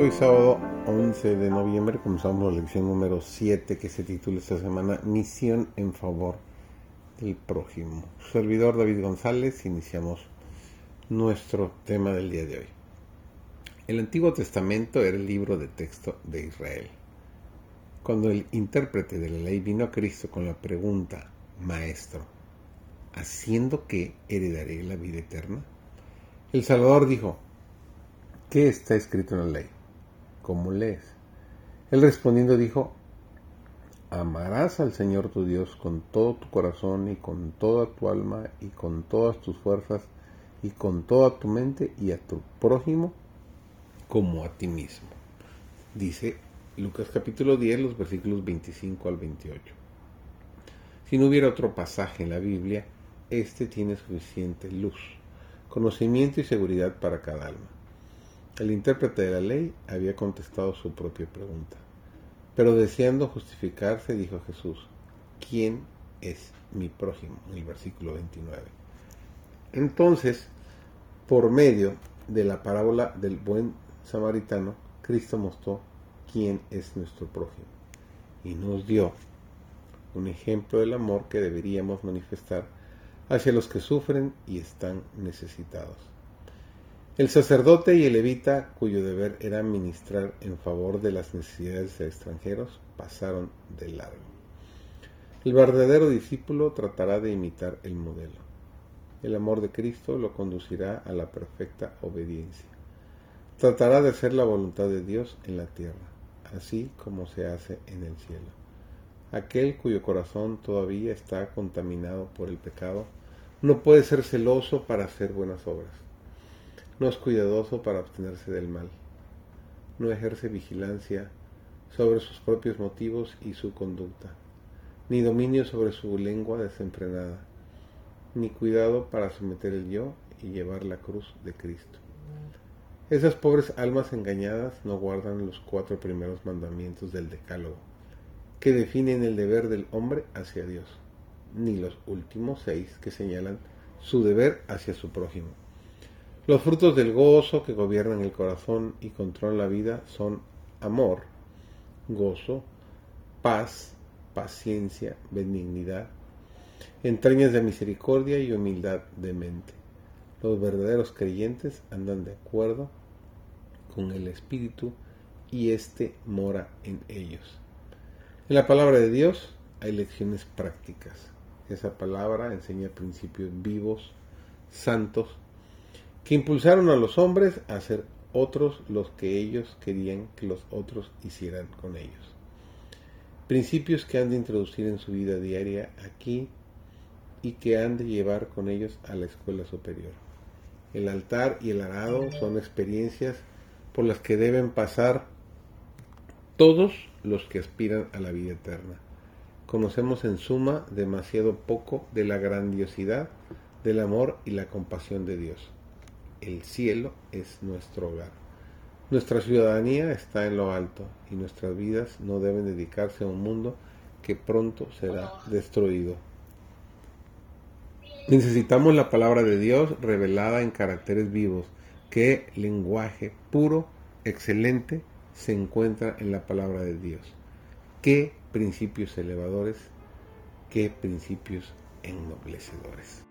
Hoy sábado 11 de noviembre comenzamos la lección número 7 que se titula esta semana Misión en favor del prójimo. servidor David González, iniciamos nuestro tema del día de hoy. El Antiguo Testamento era el libro de texto de Israel. Cuando el intérprete de la ley vino a Cristo con la pregunta, Maestro, ¿haciendo que heredaré la vida eterna? El Salvador dijo, ¿qué está escrito en la ley? ¿Cómo lees? Él respondiendo dijo, amarás al Señor tu Dios con todo tu corazón y con toda tu alma y con todas tus fuerzas y con toda tu mente y a tu prójimo como a ti mismo. Dice Lucas capítulo 10, los versículos 25 al 28. Si no hubiera otro pasaje en la Biblia, este tiene suficiente luz, conocimiento y seguridad para cada alma. El intérprete de la ley había contestado su propia pregunta, pero deseando justificarse dijo a Jesús, ¿quién es mi prójimo? En el versículo 29. Entonces, por medio de la parábola del buen samaritano, Cristo mostró quién es nuestro prójimo y nos dio un ejemplo del amor que deberíamos manifestar hacia los que sufren y están necesitados. El sacerdote y el levita, cuyo deber era ministrar en favor de las necesidades de extranjeros, pasaron de largo. El verdadero discípulo tratará de imitar el modelo. El amor de Cristo lo conducirá a la perfecta obediencia. Tratará de hacer la voluntad de Dios en la tierra, así como se hace en el cielo. Aquel cuyo corazón todavía está contaminado por el pecado no puede ser celoso para hacer buenas obras no es cuidadoso para abstenerse del mal, no ejerce vigilancia sobre sus propios motivos y su conducta, ni dominio sobre su lengua desenfrenada, ni cuidado para someter el yo y llevar la cruz de Cristo. Esas pobres almas engañadas no guardan los cuatro primeros mandamientos del Decálogo, que definen el deber del hombre hacia Dios, ni los últimos seis que señalan su deber hacia su prójimo. Los frutos del gozo que gobiernan el corazón y controlan la vida son amor, gozo, paz, paciencia, benignidad, entrañas de misericordia y humildad de mente. Los verdaderos creyentes andan de acuerdo con el Espíritu y éste mora en ellos. En la palabra de Dios hay lecciones prácticas. Esa palabra enseña principios vivos, santos, que impulsaron a los hombres a hacer otros los que ellos querían que los otros hicieran con ellos. Principios que han de introducir en su vida diaria aquí y que han de llevar con ellos a la escuela superior. El altar y el arado son experiencias por las que deben pasar todos los que aspiran a la vida eterna. Conocemos en suma demasiado poco de la grandiosidad del amor y la compasión de Dios el cielo es nuestro hogar. Nuestra ciudadanía está en lo alto y nuestras vidas no deben dedicarse a un mundo que pronto será destruido. Necesitamos la palabra de Dios revelada en caracteres vivos. ¿Qué lenguaje puro, excelente se encuentra en la palabra de Dios? ¿Qué principios elevadores? ¿Qué principios ennoblecedores?